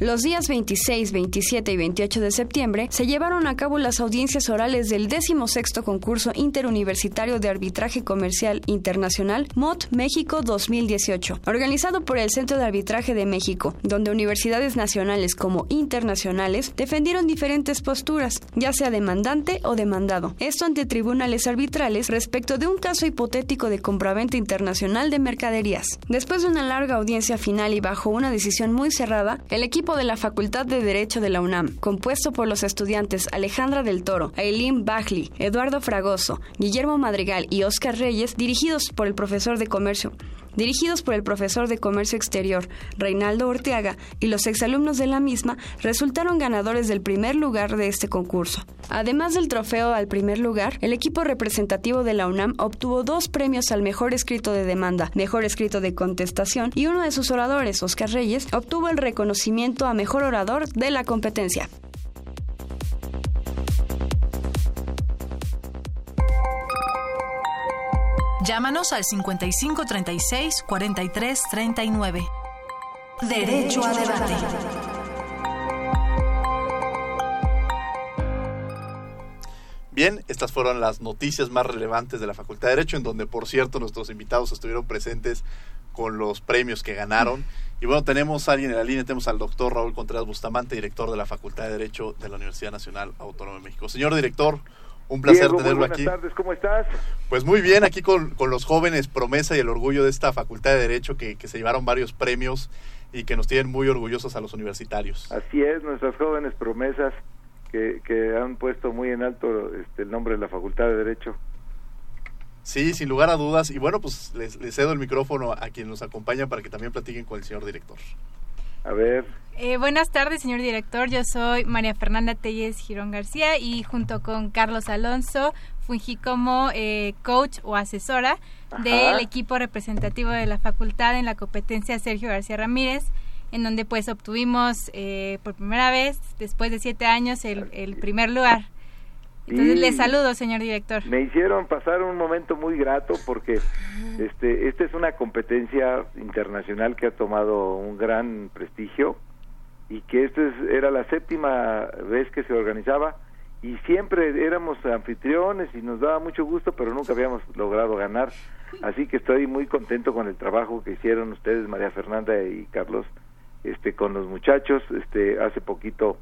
Los días 26, 27 y 28 de septiembre se llevaron a cabo las audiencias orales del 16 concurso interuniversitario de arbitraje comercial internacional MOT México 2018, organizado por el Centro de Arbitraje de México, donde universidades nacionales como internacionales defendieron diferentes posturas, ya sea demandante o demandado, esto ante tribunales arbitrales respecto de un caso hipotético de compraventa internacional de mercaderías. Después de una larga audiencia final y bajo una decisión muy cerrada, el equipo de la Facultad de Derecho de la UNAM, compuesto por los estudiantes Alejandra del Toro, Aileen Bagley, Eduardo Fragoso, Guillermo Madrigal y Oscar Reyes, dirigidos por el profesor de comercio dirigidos por el profesor de Comercio Exterior, Reinaldo Orteaga, y los exalumnos de la misma, resultaron ganadores del primer lugar de este concurso. Además del trofeo al primer lugar, el equipo representativo de la UNAM obtuvo dos premios al mejor escrito de demanda, mejor escrito de contestación, y uno de sus oradores, Oscar Reyes, obtuvo el reconocimiento a mejor orador de la competencia. Llámanos al 55 36 43 39. Derecho a debate. Bien, estas fueron las noticias más relevantes de la Facultad de Derecho, en donde, por cierto, nuestros invitados estuvieron presentes con los premios que ganaron. Y bueno, tenemos a alguien en la línea, tenemos al doctor Raúl Contreras Bustamante, director de la Facultad de Derecho de la Universidad Nacional Autónoma de México. Señor director, un placer tenerlo buenas aquí. Buenas tardes, ¿cómo estás? Pues muy bien, aquí con, con, los jóvenes promesa y el orgullo de esta Facultad de Derecho que, que, se llevaron varios premios y que nos tienen muy orgullosos a los universitarios. Así es, nuestras jóvenes promesas que, que han puesto muy en alto este, el nombre de la Facultad de Derecho. Sí, sin lugar a dudas. Y bueno, pues les, les cedo el micrófono a quien nos acompaña para que también platiquen con el señor director. A ver. Eh, buenas tardes, señor director. Yo soy María Fernanda Telles Girón García y junto con Carlos Alonso fungí como eh, coach o asesora Ajá. del equipo representativo de la facultad en la competencia Sergio García Ramírez, en donde pues obtuvimos eh, por primera vez, después de siete años, el, el primer lugar. Entonces Y le saludo, señor director. Me hicieron pasar un momento muy grato porque este esta es una competencia internacional que ha tomado un gran prestigio y que esta es, era la séptima vez que se organizaba y siempre éramos anfitriones y nos daba mucho gusto, pero nunca habíamos logrado ganar. Así que estoy muy contento con el trabajo que hicieron ustedes, María Fernanda y Carlos, este con los muchachos. Este hace poquito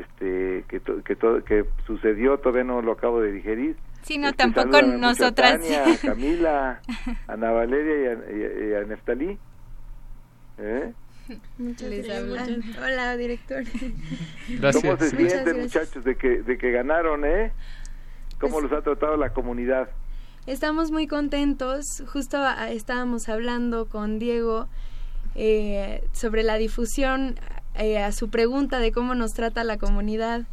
este que to, que, to, que sucedió todavía no lo acabo de digerir Sí, no, Este, tampoco mucho a nosotras. Tania, a Camila Ana Valeria y a, y a- Neftalí ¿Eh? Muchas gracias. Hola, director. ¿Cómo se Muchas sienten gracias. muchachos de que de que ganaron eh cómo Pues- los ha tratado la comunidad Estamos muy contentos. Justo ah, estábamos hablando con Diego eh, sobre la difusión eh, a su pregunta de cómo nos trata la comunidad.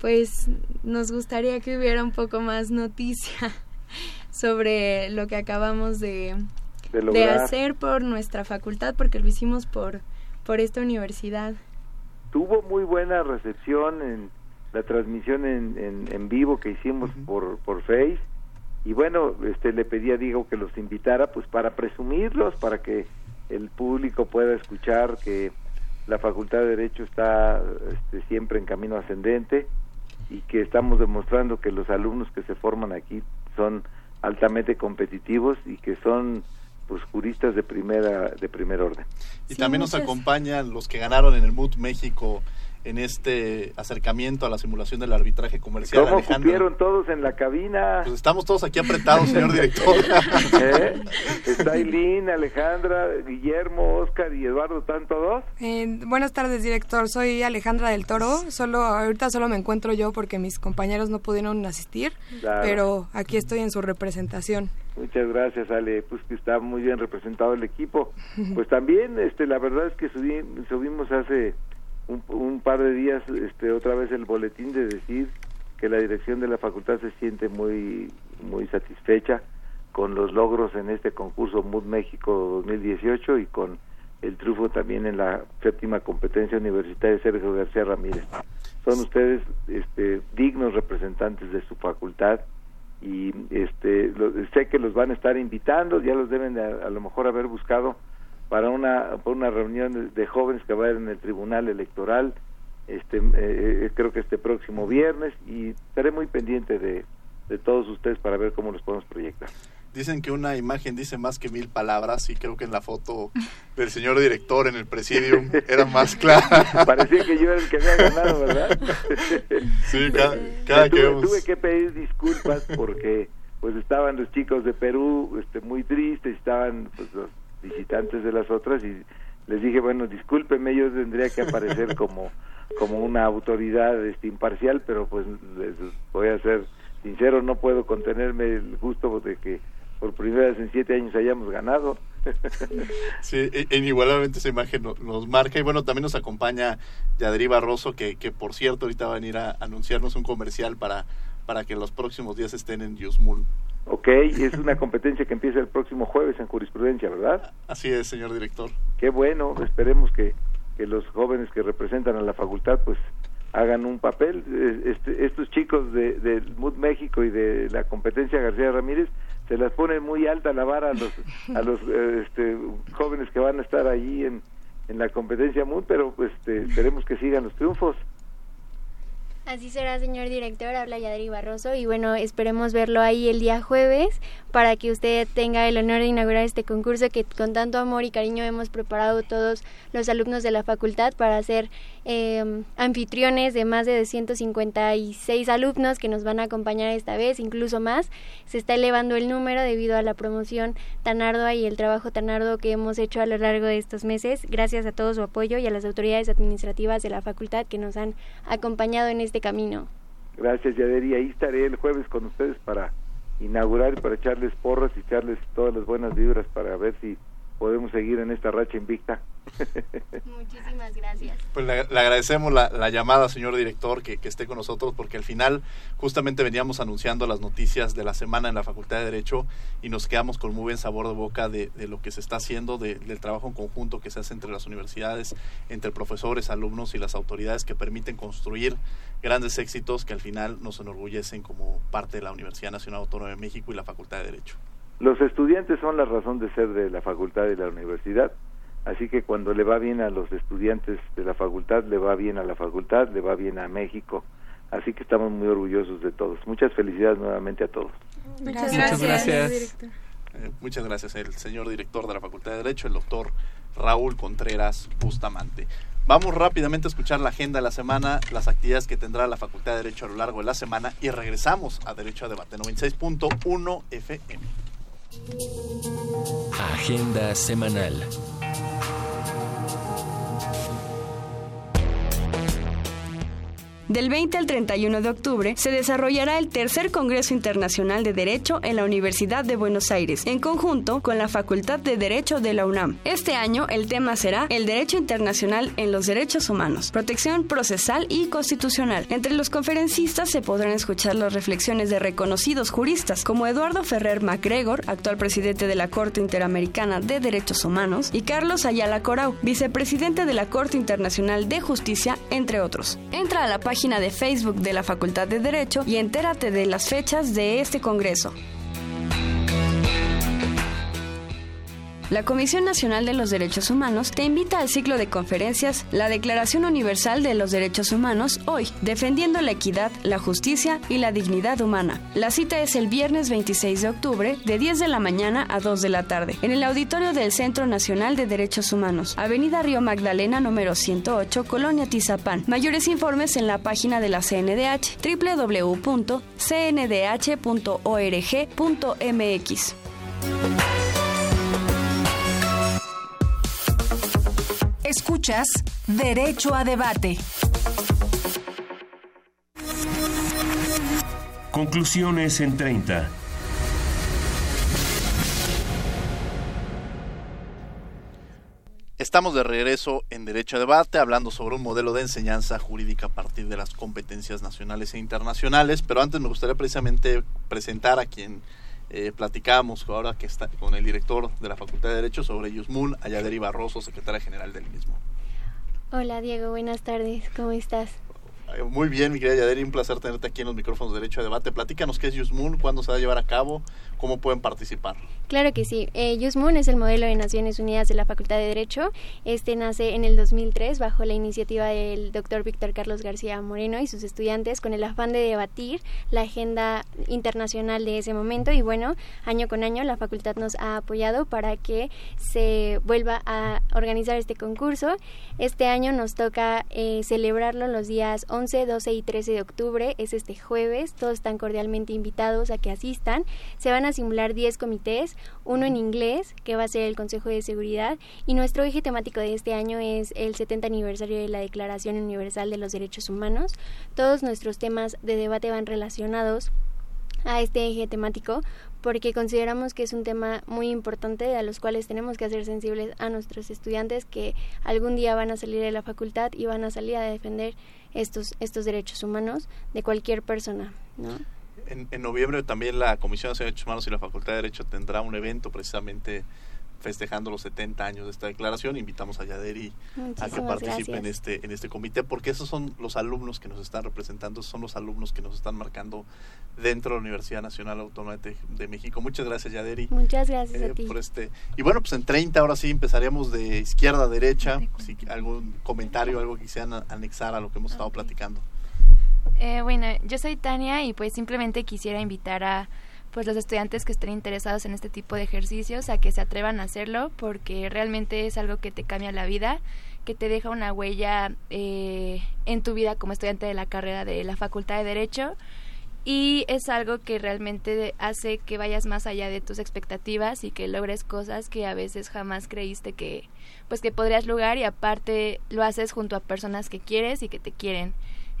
Pues nos gustaría que hubiera un poco más noticia sobre lo que acabamos de, De hacer por nuestra facultad, porque lo hicimos por, por esta universidad. tuvo muy buena recepción en la transmisión en, en, en vivo que hicimos por, por Face y bueno, este le pedí a Diego que los invitara pues para presumirlos, para que el público pueda escuchar que la Facultad de Derecho está este, siempre en camino ascendente y que estamos demostrando que los alumnos que se forman aquí son altamente competitivos y que son pues juristas de primera de primer orden. Y también nos acompañan los que ganaron en el MUT México en este acercamiento a la simulación del arbitraje comercial. ¿Cómo cupieron todos en la cabina? Pues estamos todos aquí apretados, señor director. ¿Eh? Está Eileen, Alejandra, Guillermo, Oscar y Eduardo, ¿están todos? Eh, buenas tardes, director. Soy Alejandra del Toro. Solo ahorita solo me encuentro yo porque mis compañeros no pudieron asistir, pero aquí estoy en su representación. Muchas gracias, Ale. Pues que está muy bien representado el equipo. Pues también, este, la verdad es que subimos hace un, par de días este, otra vez el boletín de decir que la dirección de la facultad se siente muy, muy satisfecha con los logros en este concurso MUD México 2018 y con el triunfo también en la séptima competencia universitaria de Sergio García Ramírez. Son ustedes este, dignos representantes de su facultad y este, sé que los van a estar invitando, ya los deben a lo mejor haber buscado para una, una reunión de jóvenes que va a haber en el Tribunal Electoral, este, eh, eh, creo que este próximo viernes, y estaré muy pendiente de, de todos ustedes para ver cómo los podemos proyectar. Dicen que una imagen dice más que mil palabras y creo que en la foto del señor director en el presidium era más clara. Parecía que yo era el que había ganado, ¿verdad? Sí, cada, que tuve que pedir disculpas porque pues estaban los chicos de Perú este, muy tristes, estaban pues, los visitantes de las otras y les dije, bueno, discúlpeme, yo tendría que aparecer como, como una autoridad este, imparcial, pero pues les voy a ser sincero, no puedo contenerme el gusto de que por primera vez en siete años hayamos ganado. Sí, e, inigualablemente esa imagen nos, marca y bueno, también nos acompaña Yadri Barroso, que, que por cierto ahorita va a venir a anunciarnos un comercial para, para que los próximos días estén en Yusmul. Ok, es una competencia que empieza el próximo jueves en jurisprudencia, ¿verdad? Así es, señor director. Qué bueno, esperemos que, que los jóvenes que representan a la facultad pues hagan un papel. Este, estos chicos de, del MUD México y de la competencia García Ramírez se las ponen muy alta la vara a los, a los eh, este, jóvenes que van a estar allí en, en la competencia MUD, pero pues este, esperemos que sigan los triunfos. Así será, señor director, habla Yadri Barroso y bueno, esperemos verlo ahí el día jueves para que usted tenga el honor de inaugurar este concurso que con tanto amor y cariño hemos preparado todos los alumnos de la facultad para ser eh, anfitriones de más de 256 alumnos que nos van a acompañar esta vez, incluso más. Se está elevando el número debido a la promoción tan ardua y el trabajo tan arduo que hemos hecho a lo largo de estos meses. Gracias a todo su apoyo y a las autoridades administrativas de la facultad que nos han acompañado en este camino. Gracias, Yaderi. Ahí estaré el jueves con ustedes para inaugurar y para echarles porras y echarles todas las buenas vibras para ver si podemos seguir en esta racha invicta. Muchísimas gracias. Pues le, agradecemos la, llamada, señor director, que, esté con nosotros, porque al final justamente veníamos anunciando las noticias de la semana en la Facultad de Derecho y nos quedamos con muy buen sabor de boca de, lo que se está haciendo, del trabajo en conjunto que se hace entre las universidades, entre profesores, alumnos y las autoridades que permiten construir grandes éxitos que al final nos enorgullecen como parte de la Universidad Nacional Autónoma de México y la Facultad de Derecho. Los estudiantes son la razón de ser de la facultad y la universidad, así que cuando le va bien a los estudiantes de la facultad, le va bien a la facultad, le va bien a México, así que estamos muy orgullosos de todos. Muchas felicidades nuevamente a todos. Muchas gracias. Eh, muchas gracias, el señor director de la Facultad de Derecho, el doctor Raúl Contreras Bustamante. Vamos rápidamente a escuchar la agenda de la semana, las actividades que tendrá la Facultad de Derecho a lo largo de la semana y regresamos a Derecho a Debate 96.1 FM. Agenda semanal. Del 20 al 31 de octubre se desarrollará el tercer Congreso Internacional de Derecho en la Universidad de Buenos Aires, en conjunto con la Facultad de Derecho de la UNAM. Este año el tema será el derecho internacional en los derechos humanos, protección procesal y constitucional. Entre los conferencistas se podrán escuchar las reflexiones de reconocidos juristas como Eduardo Ferrer MacGregor, actual presidente de la Corte Interamericana de Derechos Humanos, y Carlos Ayala Corau, vicepresidente de la Corte Internacional de Justicia, entre otros. Entra a la página página de Facebook de la Facultad de Derecho y entérate de las fechas de este Congreso. La Comisión Nacional de los Derechos Humanos te invita al ciclo de conferencias La Declaración Universal de los Derechos Humanos hoy, defendiendo la equidad, la justicia y la dignidad humana. La cita es el viernes 26 de octubre de 10 de la mañana a 2 de la tarde en el auditorio del Centro Nacional de Derechos Humanos, Avenida Río Magdalena número 108, Colonia Tizapán. Mayores informes en la página de la CNDH www.cndh.org.mx. Escuchas Derecho a Debate. Conclusiones en 30. Estamos de regreso en Derecho a Debate, hablando sobre un modelo de enseñanza jurídica a partir de las competencias nacionales e internacionales, pero antes me gustaría precisamente presentar a quien eh, platicamos ahora que está con el director de la Facultad de Derecho sobre Yusmul Ayaderi Barroso, secretaria general del mismo. Hola Diego, buenas tardes, ¿cómo estás? Muy bien, mi querida Yaderi, un placer tenerte aquí en los micrófonos de Derecho a Debate. Platícanos qué es Yusmul, cuándo se va a llevar a cabo, cómo pueden participar. Claro que sí. Eh, es el modelo de Naciones Unidas de la Facultad de Derecho. Este nace en el 2003 bajo la iniciativa del doctor Víctor Carlos García Moreno y sus estudiantes con el afán de debatir la agenda internacional de ese momento. Y bueno, año con año la facultad nos ha apoyado para que se vuelva a organizar este concurso. Este año nos toca eh, celebrarlo los días 11, 12 y 13 de octubre. Es este jueves. Todos están cordialmente invitados a que asistan. Se van a simular 10 comités uno en inglés, que va a ser el Consejo de Seguridad, y nuestro eje temático de este año es el 70 aniversario de la Declaración Universal de los Derechos Humanos. Todos nuestros temas de debate van relacionados a este eje temático porque consideramos que es un tema muy importante a los cuales tenemos que hacer sensibles a nuestros estudiantes que algún día van a salir de la facultad y van a salir a defender estos estos derechos humanos de cualquier persona, ¿no? En, noviembre también la Comisión de Derechos Humanos y la Facultad de Derecho tendrá un evento precisamente festejando los 70 años de esta declaración. Invitamos a Yaderi a que participe en este, en este comité, porque esos son los alumnos que nos están representando, son los alumnos que nos están marcando dentro de la Universidad Nacional Autónoma de, México. Muchas gracias, Yaderi. Muchas gracias a eh, ti. Por este. Y bueno, pues en 30 ahora sí empezaríamos de izquierda a derecha. Si algún comentario, algo que quisieran anexar a lo que hemos estado platicando. Eh, bueno, yo soy Tania y pues simplemente quisiera invitar a pues los estudiantes que estén interesados en este tipo de ejercicios a que se atrevan a hacerlo porque realmente es algo que te cambia la vida, que te deja una huella eh, en tu vida como estudiante de la carrera de la Facultad de Derecho y es algo que realmente hace que vayas más allá de tus expectativas y que logres cosas que a veces jamás creíste que pues que podrías lograr y aparte lo haces junto a personas que quieres y que te quieren.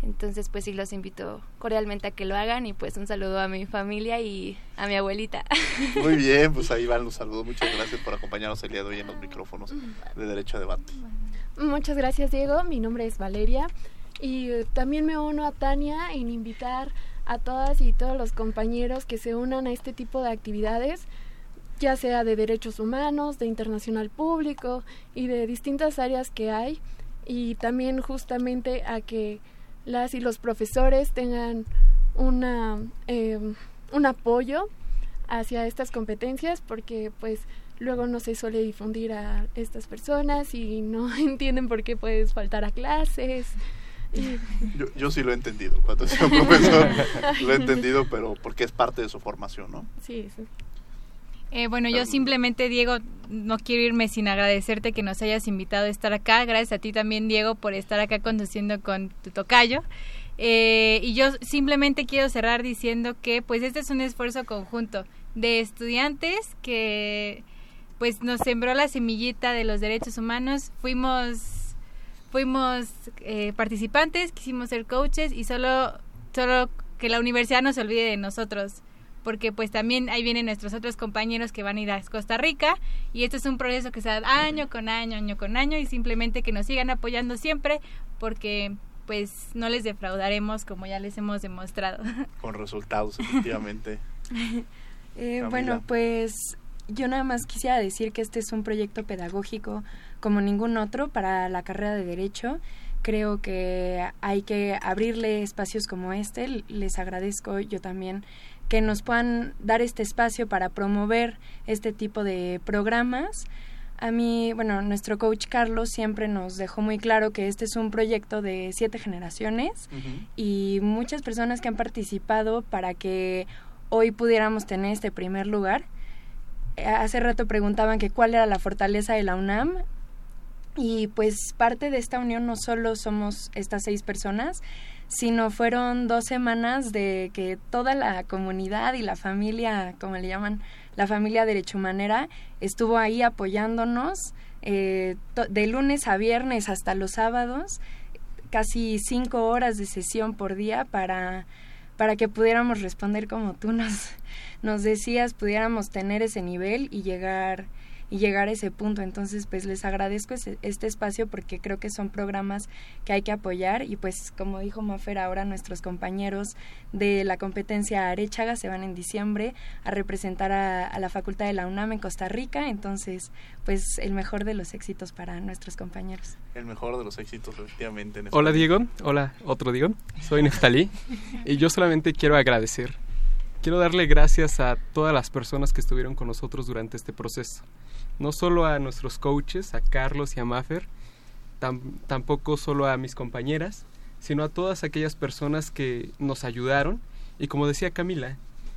Entonces, pues sí, los invito cordialmente a que lo hagan y pues un saludo a mi familia y a mi abuelita. Muy bien, pues ahí van los saludos. Muchas gracias por acompañarnos el día de hoy en los micrófonos de Derecho a Debate. Muchas gracias, Diego. Mi nombre es Valeria y eh, también me uno a Tania en invitar a todas y todos los compañeros que se unan a este tipo de actividades ya sea de derechos humanos, de internacional público y de distintas áreas que hay y también justamente a que las y los profesores tengan una, em, un apoyo hacia estas competencias porque pues luego no se suele difundir a estas personas y no entienden por qué puedes faltar a clases. Yo, yo sí lo he entendido, cuando soy profesor lo he entendido, pero porque es parte de su formación, ¿no? Sí, sí. Eh, bueno, yo simplemente, Diego, no quiero irme sin agradecerte que nos hayas invitado a estar acá. Gracias a ti también, Diego, por estar acá conduciendo con tu tocayo. Eh, y yo simplemente quiero cerrar diciendo que, pues, este es un esfuerzo conjunto de estudiantes que, pues, nos sembró la semillita de los derechos humanos. Fuimos, fuimos eh, participantes, quisimos ser coaches y solo, solo que la universidad no se olvide de nosotros porque pues también ahí vienen nuestros otros compañeros que van a ir a Costa Rica y esto es un proceso que se da año con año, año con año y simplemente que nos sigan apoyando siempre porque pues no les defraudaremos como ya les hemos demostrado. Con resultados, efectivamente. eh, bueno, pues yo nada más quisiera decir que este es un proyecto pedagógico como ningún otro para la carrera de Derecho. Creo que hay que abrirle espacios como este. Les agradezco yo también que nos puedan dar este espacio para promover este tipo de programas. A mí, bueno, nuestro coach Carlos siempre nos dejó muy claro que este es un proyecto de siete generaciones y muchas personas que han participado para que hoy pudiéramos tener este primer lugar. Hace rato preguntaban que cuál era la fortaleza de la UNAM y pues parte de esta unión no solo somos estas seis personas, sino fueron dos semanas de que toda la comunidad y la familia, como le llaman, la familia derechomanera, estuvo ahí apoyándonos eh, de lunes a viernes hasta los sábados, casi cinco horas de sesión por día para, para que pudiéramos responder como tú nos, nos decías, pudiéramos tener ese nivel y llegar y llegar a ese punto. Entonces, pues les agradezco este espacio porque creo que son programas que hay que apoyar y pues como dijo Mafer, ahora nuestros compañeros de la competencia Arechaga se van en diciembre a representar a, la Facultad de la UNAM en Costa Rica. Entonces, pues el mejor de los éxitos para nuestros compañeros. El mejor de los éxitos, efectivamente. Hola Diego, hola otro Diego, soy Neftalí y yo solamente quiero agradecer quiero darle gracias a todas las personas que estuvieron con nosotros durante este proceso no solo a nuestros coaches, a Carlos y a Maffer, tampoco solo a mis compañeras, sino a todas aquellas personas que nos ayudaron y como decía Camila,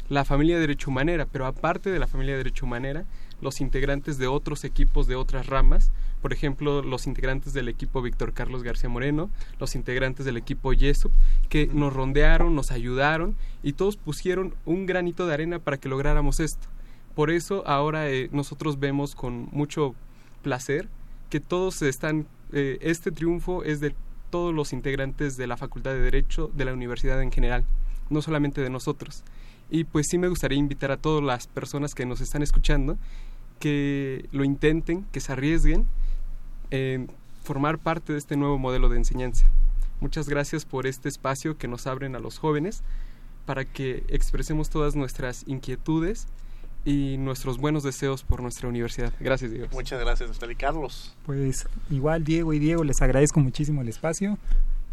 la familia de Derecho Humanera, pero aparte de la familia de Derecho Humanera, los integrantes de otros equipos de otras ramas, por ejemplo, los integrantes del equipo Víctor Carlos García Moreno, los integrantes del equipo Yesup, que nos rondearon, nos ayudaron y todos pusieron un granito de arena para que lográramos esto. Por eso ahora eh, nosotros vemos con mucho placer que todos están, eh, este triunfo es de todos los integrantes de la Facultad de Derecho de la universidad en general, no solamente de nosotros. Y pues sí me gustaría invitar a todas las personas que nos están escuchando que lo intenten, que se arriesguen en formar parte de este nuevo modelo de enseñanza. Muchas gracias por este espacio que nos abren a los jóvenes para que expresemos todas nuestras inquietudes y nuestros buenos deseos por nuestra universidad. Gracias, Diego. Muchas gracias, Natalie Carlos. Pues igual, Diego y Diego, les agradezco muchísimo el espacio.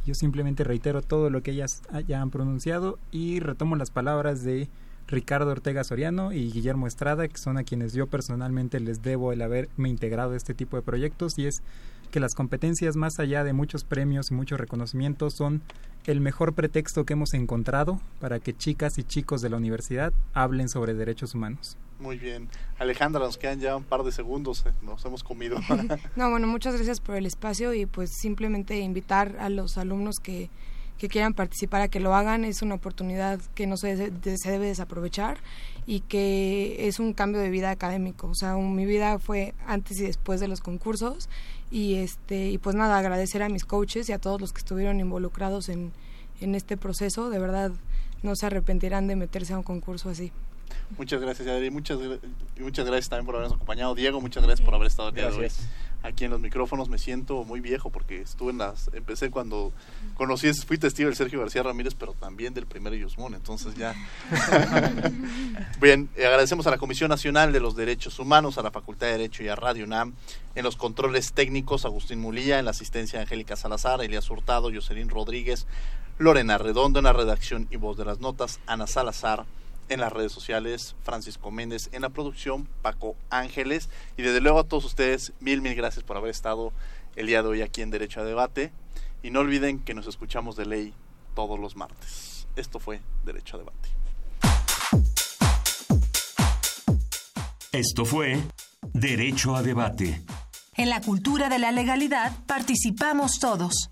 Yo simplemente reitero todo lo que ellas ya han pronunciado y retomo las palabras de Ricardo Ortega Soriano y Guillermo Estrada, que son a quienes yo personalmente les debo el haberme integrado a este tipo de proyectos y es que las competencias más allá de muchos premios y muchos reconocimientos son el mejor pretexto que hemos encontrado para que chicas y chicos de la universidad hablen sobre derechos humanos. Muy bien. Alejandra, nos quedan ya un par de segundos, eh, nos hemos comido. no, bueno, muchas gracias por el espacio y pues simplemente invitar a los alumnos que, que quieran participar a que lo hagan. Es una oportunidad que no se, se debe desaprovechar y que es un cambio de vida académico. O sea, mi vida fue antes y después de los concursos y este y pues nada agradecer a mis coaches y a todos los que estuvieron involucrados en, en este proceso. De verdad no se arrepentirán de meterse a un concurso así muchas gracias Adri. Muchas muchas gracias también por habernos acompañado. Diego muchas gracias por haber estado aquí hoy aquí en los micrófonos. Me siento muy viejo porque estuve en las empecé cuando conocí fui testigo del Sergio García Ramírez pero también del primer Yusmón. Entonces ya. Bien eh, agradecemos a la Comisión Nacional de los Derechos Humanos a la Facultad de Derecho y a Radio UNAM en los controles técnicos Agustín Mulía en la asistencia Angélica Salazar Elías Hurtado Jocelyn Rodríguez Lorena Redondo en la redacción y voz de las notas Ana Salazar en las redes sociales, Francisco Méndez en la producción, Paco Ángeles y desde luego a todos ustedes, mil, mil gracias por haber estado el día de hoy aquí en Derecho a Debate y no olviden que nos escuchamos de ley todos los martes. Esto fue Derecho a Debate. Esto fue Derecho a Debate. En la cultura de la legalidad participamos todos.